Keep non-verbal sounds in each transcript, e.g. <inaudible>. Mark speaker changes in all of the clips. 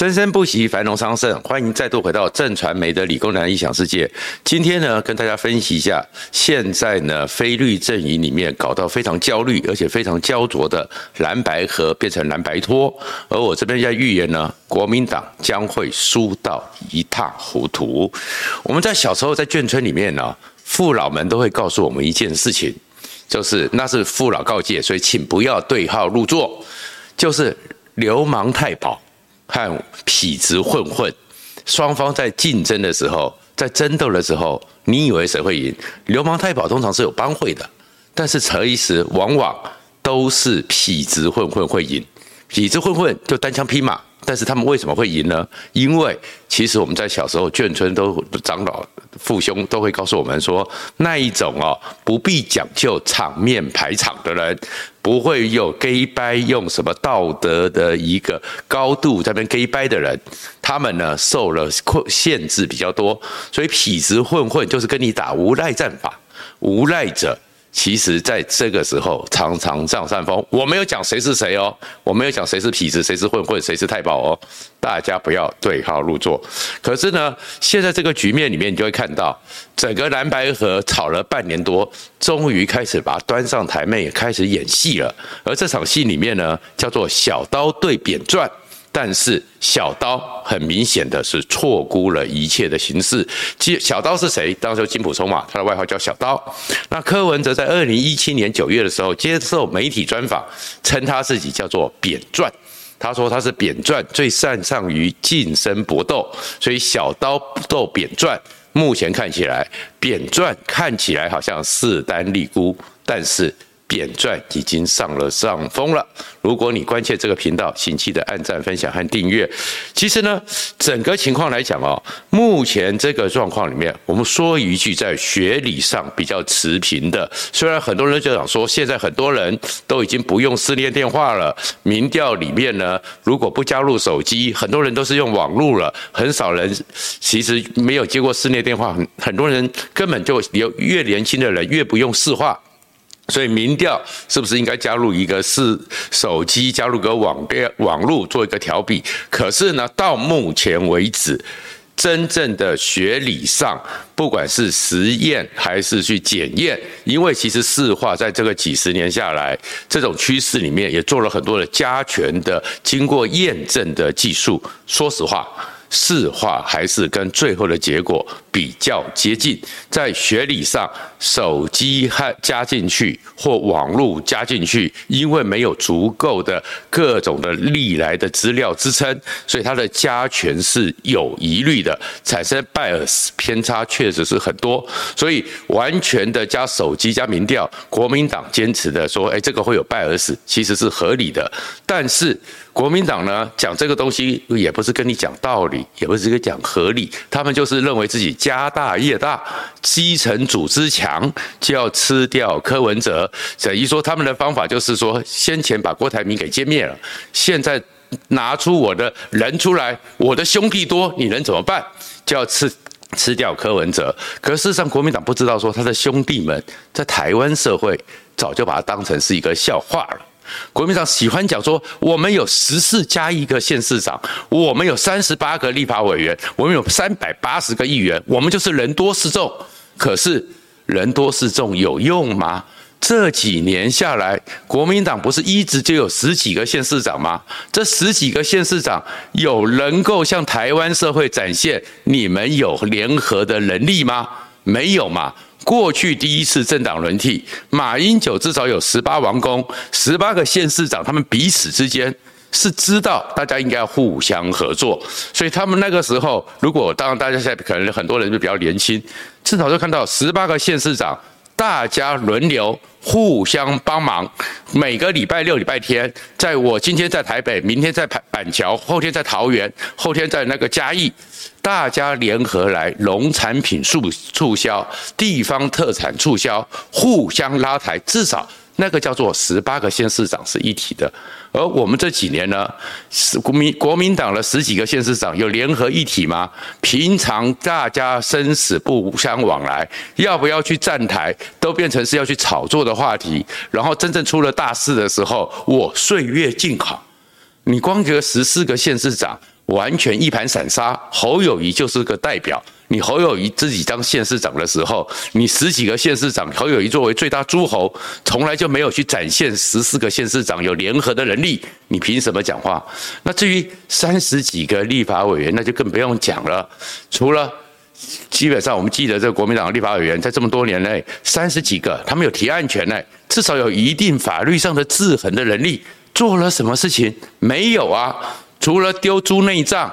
Speaker 1: 生生不息，繁荣昌盛。欢迎再度回到正传媒的理工男异想世界。今天呢，跟大家分析一下，现在呢，非绿阵营里面搞到非常焦虑，而且非常焦灼的蓝白合变成蓝白拖。而我这边在预言呢，国民党将会输到一塌糊涂。我们在小时候在眷村里面呢，父老们都会告诉我们一件事情，就是那是父老告诫，所以请不要对号入座，就是流氓太保。和痞子混混，双方在竞争的时候，在争斗的时候，你以为谁会赢？流氓太保通常是有帮会的，但是逞一时往往都是痞子混混会赢。痞子混混就单枪匹马，但是他们为什么会赢呢？因为其实我们在小时候眷村都长老父兄都会告诉我们说，那一种哦不必讲究场面排场的人。不会有 gay 掰用什么道德的一个高度在那边 gay 掰的人，他们呢受了困限制比较多，所以痞子混混就是跟你打无赖战法，无赖者。其实，在这个时候常常占上风。我没有讲谁是谁哦，我没有讲谁是痞子，谁是混混，谁是太保哦。大家不要对号入座。可是呢，现在这个局面里面，你就会看到整个蓝白河吵了半年多，终于开始把它端上台面，也开始演戏了。而这场戏里面呢，叫做小刀对扁钻。但是小刀很明显的是错估了一切的形势。小刀是谁？当时金普聪嘛，他的外号叫小刀。那柯文哲在二零一七年九月的时候接受媒体专访，称他自己叫做扁钻。他说他是扁钻最擅长于近身搏斗，所以小刀斗扁钻。目前看起来，扁钻看起来好像势单力孤，但是。扁钻已经上了上风了。如果你关切这个频道，请记得按赞、分享和订阅。其实呢，整个情况来讲哦，目前这个状况里面，我们说一句在学理上比较持平的。虽然很多人就想说，现在很多人都已经不用市内电话了，民调里面呢，如果不加入手机，很多人都是用网络了，很少人其实没有接过市内电话，很很多人根本就有越年轻的人越不用市话。所以民调是不是应该加入一个是手机，加入个网电网络做一个调比？可是呢，到目前为止，真正的学理上，不管是实验还是去检验，因为其实市话在这个几十年下来，这种趋势里面也做了很多的加权的、经过验证的技术。说实话。四化还是跟最后的结果比较接近，在学理上，手机还加进去或网络加进去，因为没有足够的各种的历来的资料支撑，所以它的加权是有疑虑的，产生 bias 偏差确实是很多，所以完全的加手机加民调，国民党坚持的说，哎，这个会有 bias，其实是合理的，但是。国民党呢，讲这个东西也不是跟你讲道理，也不是一个讲合理，他们就是认为自己家大业大，基层组织强，就要吃掉柯文哲。等于说他们的方法就是说，先前把郭台铭给歼灭了，现在拿出我的人出来，我的兄弟多，你能怎么办？就要吃吃掉柯文哲。可事实上，国民党不知道说他的兄弟们在台湾社会早就把他当成是一个笑话了。国民党喜欢讲说，我们有十四加一个县市长，我们有三十八个立法委员，我们有三百八十个议员，我们就是人多势众。可是人多势众有用吗？这几年下来，国民党不是一直就有十几个县市长吗？这十几个县市长有能够向台湾社会展现你们有联合的能力吗？没有嘛。过去第一次政党轮替，马英九至少有十八王公，十八个县市长，他们彼此之间是知道大家应该要互相合作，所以他们那个时候，如果当然大家现在可能很多人就比较年轻，至少就看到十八个县市长，大家轮流互相帮忙，每个礼拜六、礼拜天，在我今天在台北，明天在板板桥，后天在桃园，后天在那个嘉义。大家联合来，农产品促促销，地方特产促销，互相拉抬，至少那个叫做十八个县市长是一体的。而我们这几年呢，是国民国民党的十几个县市长有联合一体吗？平常大家生死不相往来，要不要去站台，都变成是要去炒作的话题。然后真正出了大事的时候，我岁月静好，你光个十四个县市长。完全一盘散沙。侯友宜就是个代表。你侯友宜自己当县市长的时候，你十几个县市长，侯友宜作为最大诸侯，从来就没有去展现十四个县市长有联合的能力。你凭什么讲话？那至于三十几个立法委员，那就更不用讲了。除了基本上我们记得这个国民党立法委员，在这么多年内，三十几个，他们有提案权呢，至少有一定法律上的制衡的能力。做了什么事情？没有啊，除了丢猪内脏。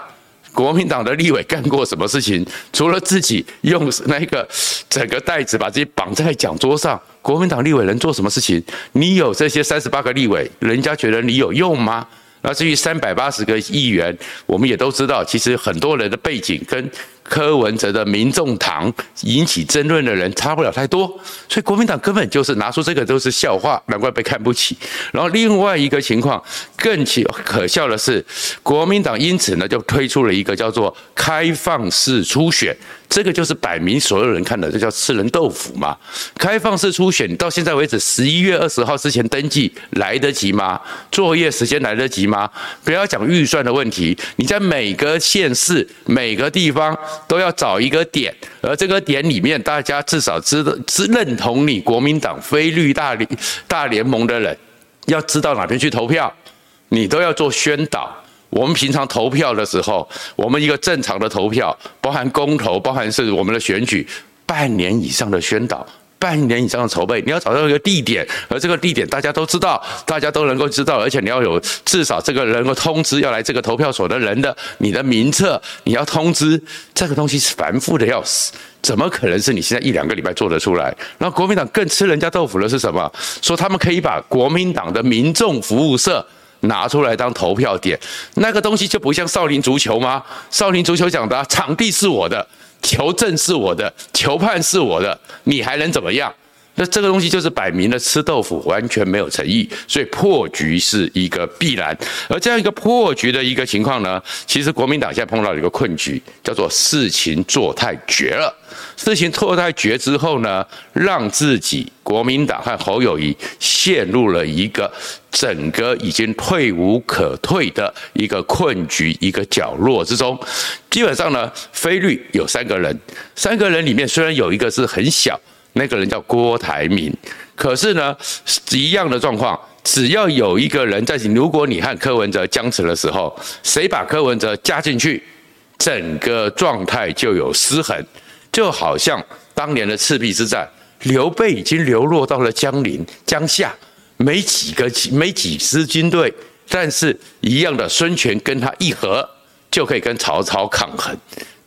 Speaker 1: 国民党的立委干过什么事情？除了自己用那个 <laughs> 整个袋子把自己绑在讲桌上，国民党立委能做什么事情？你有这些三十八个立委，人家觉得你有用吗？那至于三百八十个议员，我们也都知道，其实很多人的背景跟。柯文哲的民众党引起争论的人差不了太多，所以国民党根本就是拿出这个都是笑话，难怪被看不起。然后另外一个情况更可笑的是，国民党因此呢就推出了一个叫做开放式初选。这个就是摆明所有人看的，这叫吃人豆腐嘛？开放式初选，到现在为止，十一月二十号之前登记来得及吗？作业时间来得及吗？不要讲预算的问题，你在每个县市、每个地方都要找一个点，而这个点里面，大家至少知道、知认同你国民党非绿大联大联盟的人，要知道哪边去投票，你都要做宣导。我们平常投票的时候，我们一个正常的投票，包含公投，包含是我们的选举，半年以上的宣导，半年以上的筹备，你要找到一个地点，而这个地点大家都知道，大家都能够知道，而且你要有至少这个能够通知要来这个投票所的人的你的名册，你要通知，这个东西是繁复的要死，怎么可能是你现在一两个礼拜做得出来？然后国民党更吃人家豆腐的是什么？说他们可以把国民党的民众服务社。拿出来当投票点，那个东西就不像少林足球吗？少林足球讲的，场地是我的，求证是我的，求判是我的，你还能怎么样？那这个东西就是摆明了吃豆腐，完全没有诚意，所以破局是一个必然。而这样一个破局的一个情况呢，其实国民党现在碰到了一个困局，叫做事情做太绝了。事情做太绝之后呢，让自己国民党和侯友宜陷入了一个整个已经退无可退的一个困局，一个角落之中。基本上呢，非绿有三个人，三个人里面虽然有一个是很小。那个人叫郭台铭，可是呢，一样的状况，只要有一个人在，如果你和柯文哲僵持的时候，谁把柯文哲加进去，整个状态就有失衡，就好像当年的赤壁之战，刘备已经流落到了江陵江夏，没几个没几支军队，但是一样的孙权跟他一合，就可以跟曹操抗衡。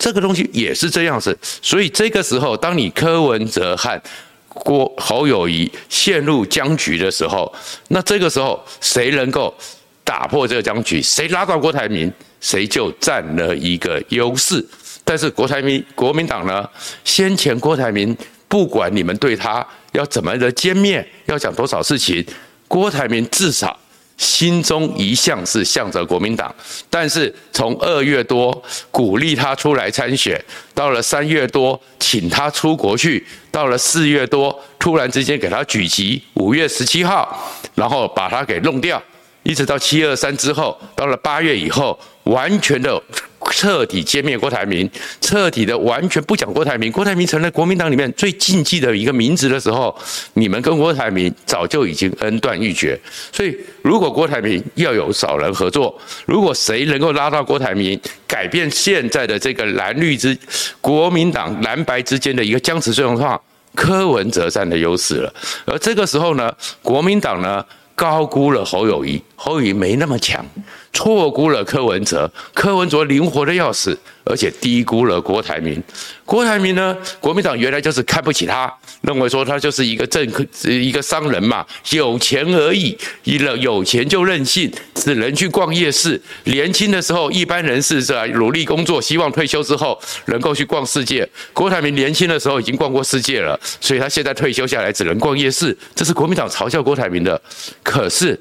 Speaker 1: 这个东西也是这样子，所以这个时候，当你柯文哲和郭侯友宜陷入僵局的时候，那这个时候谁能够打破这个僵局，谁拉到郭台铭，谁就占了一个优势。但是郭台铭国民党呢，先前郭台铭不管你们对他要怎么的歼灭，要讲多少事情，郭台铭至少。心中一向是向着国民党，但是从二月多鼓励他出来参选，到了三月多请他出国去，到了四月多突然之间给他举旗，五月十七号，然后把他给弄掉，一直到七二三之后，到了八月以后，完全的。彻底歼灭郭台铭，彻底的完全不讲郭台铭，郭台铭成了国民党里面最禁忌的一个名字的时候，你们跟郭台铭早就已经恩断义绝。所以，如果郭台铭要有找人合作，如果谁能够拉到郭台铭，改变现在的这个蓝绿之国民党蓝白之间的一个僵持状况，柯文哲占的优势了。而这个时候呢，国民党呢高估了侯友宜，侯友宜没那么强。错估了柯文哲，柯文哲灵活的要死，而且低估了郭台铭。郭台铭呢，国民党原来就是看不起他，认为说他就是一个政客，一个商人嘛，有钱而已，一了有钱就任性，只能去逛夜市。年轻的时候，一般人士是吧，努力工作，希望退休之后能够去逛世界。郭台铭年轻的时候已经逛过世界了，所以他现在退休下来只能逛夜市，这是国民党嘲笑郭台铭的。可是。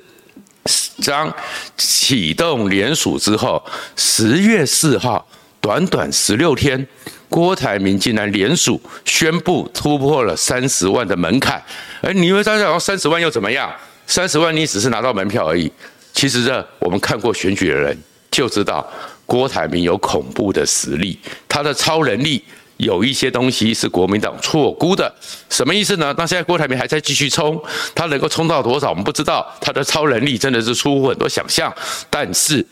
Speaker 1: 张启动联署之后，十月四号，短短十六天，郭台铭竟然联署宣布突破了三十万的门槛。哎，你以为大家三十万又怎么样？三十万你只是拿到门票而已。其实呢我们看过选举的人就知道，郭台铭有恐怖的实力，他的超能力有一些东西是国民党错估的，什么意思呢？那现在郭台铭还在继续冲，他能够冲到多少我们不知道，他的超能力真的是出乎很多想象。但是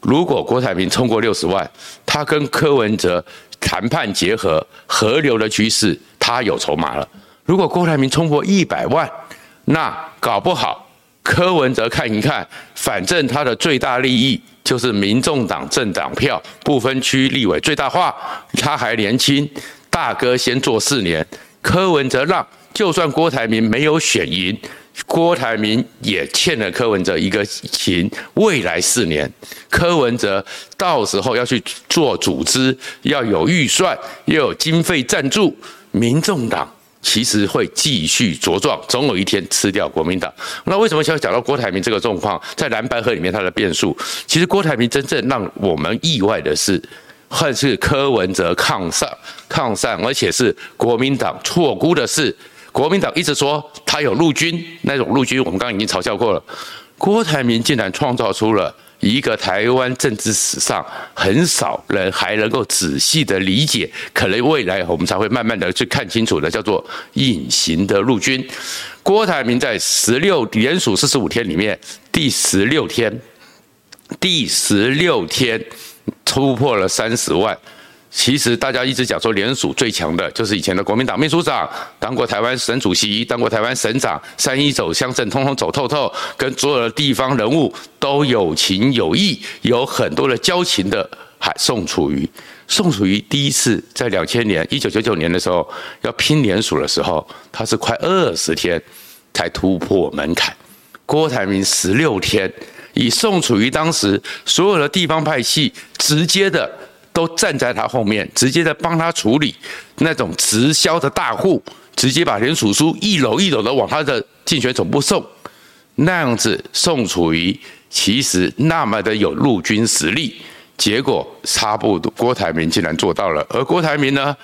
Speaker 1: 如果郭台铭冲过六十万，他跟柯文哲谈判结合，合流的趋势，他有筹码了。如果郭台铭冲破一百万，那搞不好柯文哲看一看，反正他的最大利益。就是民众党政党票不分区立委最大化，他还年轻，大哥先做四年，柯文哲让，就算郭台铭没有选赢，郭台铭也欠了柯文哲一个情，未来四年，柯文哲到时候要去做组织，要有预算，要有经费赞助，民众党。其实会继续茁壮，总有一天吃掉国民党。那为什么想讲到郭台铭这个状况，在蓝白合里面他的变数？其实郭台铭真正让我们意外的是，还是柯文哲抗上抗上，而且是国民党错估的是，国民党一直说他有陆军，那种陆军我们刚刚已经嘲笑过了，郭台铭竟然创造出了。一个台湾政治史上很少人还能够仔细的理解，可能未来我们才会慢慢的去看清楚的，叫做隐形的陆军。郭台铭在十六连署四十五天里面，第十六天，第十六天突破了三十万。其实大家一直讲说，联署最强的就是以前的国民党秘书长，当过台湾省主席，当过台湾省长，三一走乡镇，通通走透透，跟所有的地方人物都有情有义，有很多的交情的。还宋楚瑜，宋楚瑜第一次在两千年一九九九年的时候要拼联署的时候，他是快二十天才突破门槛。郭台铭十六天，以宋楚瑜当时所有的地方派系直接的。都站在他后面，直接在帮他处理那种直销的大户，直接把联署书一篓一篓的往他的竞选总部送，那样子宋楚瑜其实那么的有陆军实力，结果差不多郭台铭竟然做到了，而郭台铭呢，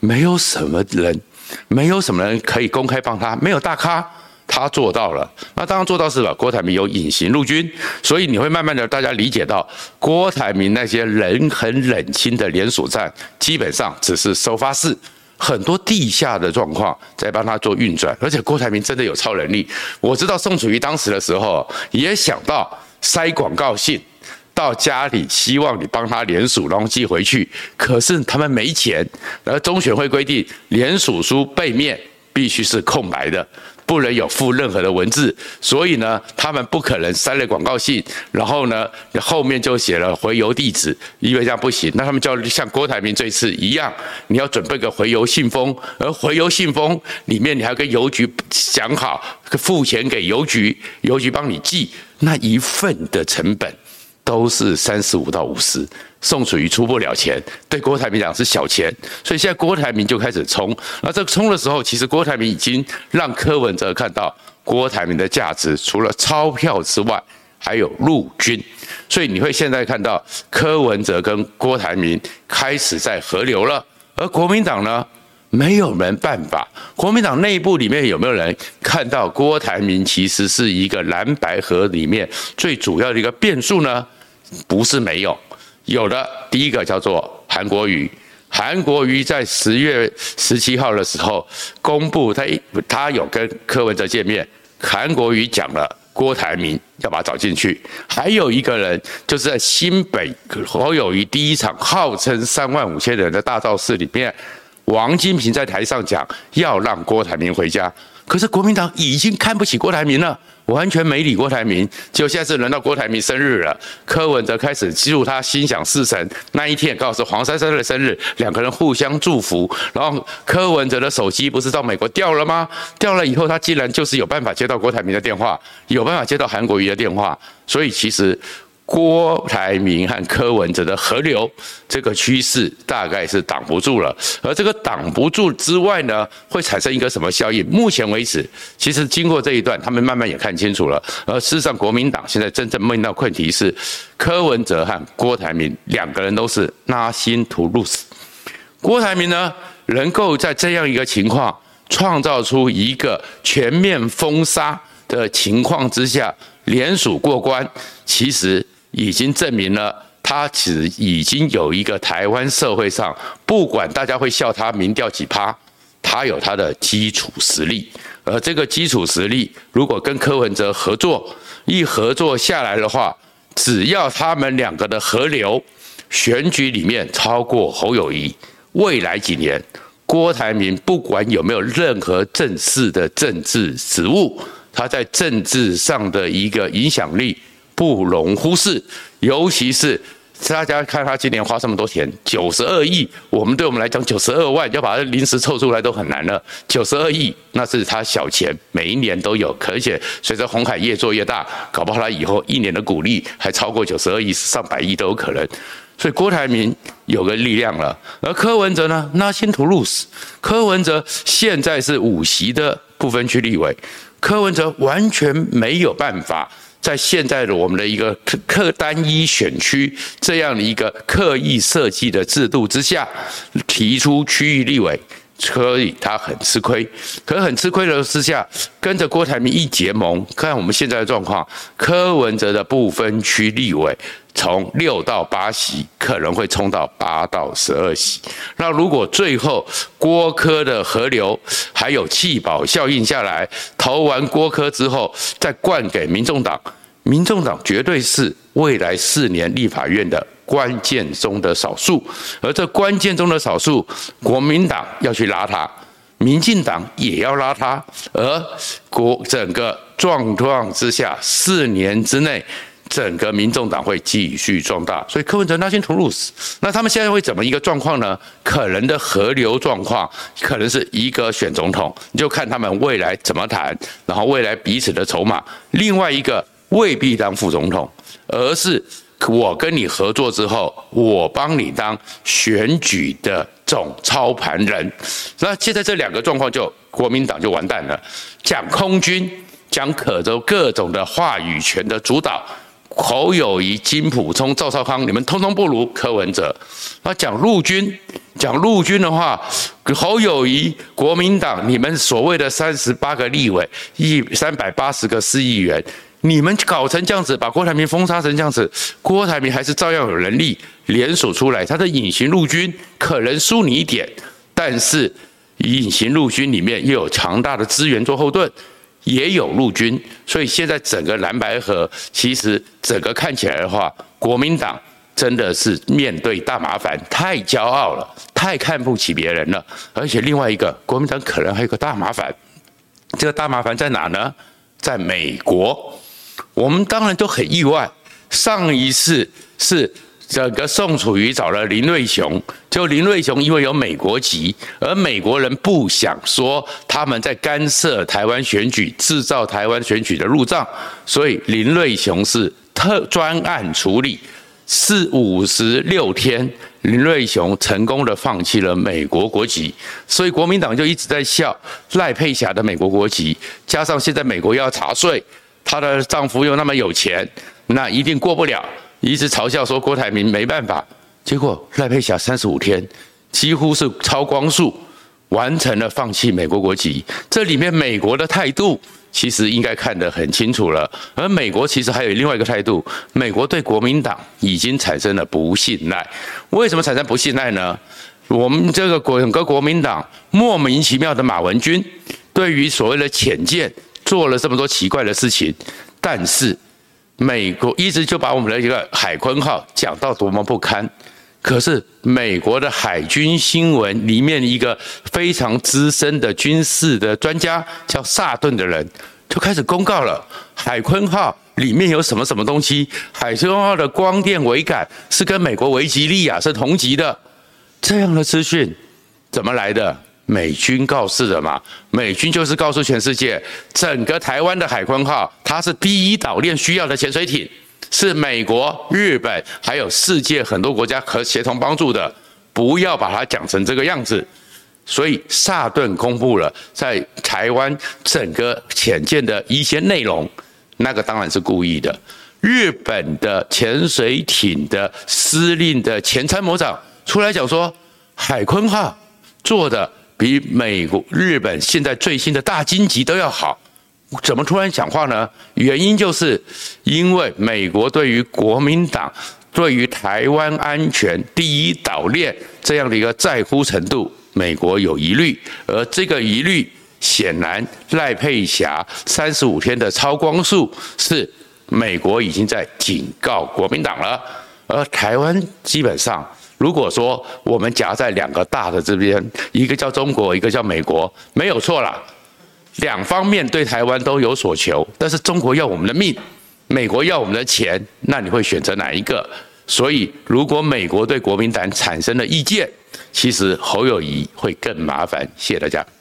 Speaker 1: 没有什么人，没有什么人可以公开帮他，没有大咖。他做到了，那当然做到是吧。郭台铭有隐形陆军，所以你会慢慢的大家理解到，郭台铭那些人很冷清的连锁战，基本上只是收发室，很多地下的状况在帮他做运转。而且郭台铭真的有超能力，我知道宋楚瑜当时的时候也想到塞广告信到家里，希望你帮他连署，然后寄回去。可是他们没钱，而中选会规定连署书背面必须是空白的。不能有附任何的文字，所以呢，他们不可能塞了广告信，然后呢，后面就写了回邮地址，因为这样不行。那他们就要像郭台铭这次一样，你要准备个回邮信封，而回邮信封里面你还要跟邮局讲好，付钱给邮局，邮局帮你寄，那一份的成本都是三十五到五十。宋楚瑜出不了钱，对郭台铭讲是小钱，所以现在郭台铭就开始冲。那这冲的时候，其实郭台铭已经让柯文哲看到郭台铭的价值，除了钞票之外，还有陆军。所以你会现在看到柯文哲跟郭台铭开始在合流了，而国民党呢，没有人办法。国民党内部里面有没有人看到郭台铭其实是一个蓝白合里面最主要的一个变数呢？不是没有。有的第一个叫做韩国瑜，韩国瑜在十月十七号的时候公布他他有跟柯文哲见面，韩国瑜讲了郭台铭要把他找进去，还有一个人就是在新北侯友宜第一场号称三万五千人的大造势里面，王金平在台上讲要让郭台铭回家，可是国民党已经看不起郭台铭了。完全没理郭台铭，就现在是轮到郭台铭生日了。柯文哲开始祝他心想事成。那一天刚好是黄珊珊的生日，两个人互相祝福。然后柯文哲的手机不是到美国掉了吗？掉了以后，他竟然就是有办法接到郭台铭的电话，有办法接到韩国瑜的电话。所以其实。郭台铭和柯文哲的合流，这个趋势大概是挡不住了。而这个挡不住之外呢，会产生一个什么效应？目前为止，其实经过这一段，他们慢慢也看清楚了。而事实上，国民党现在真正面到困题是，柯文哲和郭台铭两个人都是 nothing to lose。郭台铭呢，能够在这样一个情况，创造出一个全面封杀的情况之下，连署过关，其实。已经证明了他只已经有一个台湾社会上，不管大家会笑他民调几趴，他有他的基础实力。而这个基础实力，如果跟柯文哲合作，一合作下来的话，只要他们两个的合流，选举里面超过侯友谊，未来几年，郭台铭不管有没有任何正式的政治职务，他在政治上的一个影响力。不容忽视，尤其是大家看他今年花这么多钱，九十二亿，我们对我们来讲九十二万，要把它临时凑出来都很难了。九十二亿，那是他小钱，每一年都有，而且随着鸿海越做越大，搞不好他以后一年的股利还超过九十二亿，上百亿都有可能。所以郭台铭有个力量了，而柯文哲呢，Nothing to lose。柯文哲现在是五席的不分区立委，柯文哲完全没有办法。在现在的我们的一个客单一选区这样的一个刻意设计的制度之下，提出区域立委，所以他很吃亏。可很吃亏的之下，跟着郭台铭一结盟，看我们现在的状况，柯文哲的不分区立委。从六到八席可能会冲到八到十二席。那如果最后郭柯的合流还有弃保效应下来，投完郭柯之后再灌给民众党，民众党绝对是未来四年立法院的关键中的少数。而这关键中的少数，国民党要去拉他，民进党也要拉他。而国整个状况之下，四年之内。整个民众党会继续壮大，所以柯文哲 Now，先同 Rose。那他们现在会怎么一个状况呢？可能的合流状况，可能是一个选总统，你就看他们未来怎么谈，然后未来彼此的筹码。另外一个未必当副总统，而是我跟你合作之后，我帮你当选举的总操盘人。那现在这两个状况，就国民党就完蛋了。讲空军，讲可州各种的话语权的主导。侯友宜、金溥聪、赵少康，你们通通不如柯文哲。那讲陆军，讲陆军的话，侯友谊、国民党，你们所谓的三十八个立委，一三百八十个市议员，你们搞成这样子，把郭台铭封杀成这样子，郭台铭还是照样有能力联署出来，他的隐形陆军可能输你一点，但是隐形陆军里面又有强大的资源做后盾。也有陆军，所以现在整个蓝白合，其实整个看起来的话，国民党真的是面对大麻烦，太骄傲了，太看不起别人了。而且另外一个，国民党可能还有个大麻烦，这个大麻烦在哪呢？在美国。我们当然都很意外，上一次是。整个宋楚瑜找了林瑞雄，就林瑞雄因为有美国籍，而美国人不想说他们在干涉台湾选举，制造台湾选举的路障，所以林瑞雄是特专案处理，四五十六天，林瑞雄成功的放弃了美国国籍，所以国民党就一直在笑赖佩霞的美国国籍，加上现在美国要查税，她的丈夫又那么有钱，那一定过不了。一直嘲笑说郭台铭没办法，结果赖佩霞三十五天几乎是超光速完成了放弃美国国籍。这里面美国的态度其实应该看得很清楚了，而美国其实还有另外一个态度，美国对国民党已经产生了不信赖。为什么产生不信赖呢？我们这个国整个国民党莫名其妙的马文君对于所谓的浅见做了这么多奇怪的事情，但是。美国一直就把我们的一个海鲲号讲到多么不堪，可是美国的海军新闻里面一个非常资深的军事的专家叫萨顿的人就开始公告了，海鲲号里面有什么什么东西，海鲲号的光电桅杆是跟美国维吉利亚是同级的，这样的资讯怎么来的？美军告示的嘛，美军就是告诉全世界，整个台湾的海鲲号，它是第一岛链需要的潜水艇，是美国、日本还有世界很多国家和协同帮助的，不要把它讲成这个样子。所以萨顿公布了在台湾整个潜舰的一些内容，那个当然是故意的。日本的潜水艇的司令的前参谋长出来讲说，海鲲号做的。比美国、日本现在最新的大鲸级都要好，怎么突然讲话呢？原因就是因为美国对于国民党对于台湾安全第一岛链这样的一个在乎程度，美国有疑虑，而这个疑虑显然赖佩霞三十五天的超光速是美国已经在警告国民党了，而台湾基本上。如果说我们夹在两个大的这边，一个叫中国，一个叫美国，没有错啦。两方面对台湾都有所求，但是中国要我们的命，美国要我们的钱，那你会选择哪一个？所以，如果美国对国民党产生了意见，其实侯友谊会更麻烦。谢谢大家。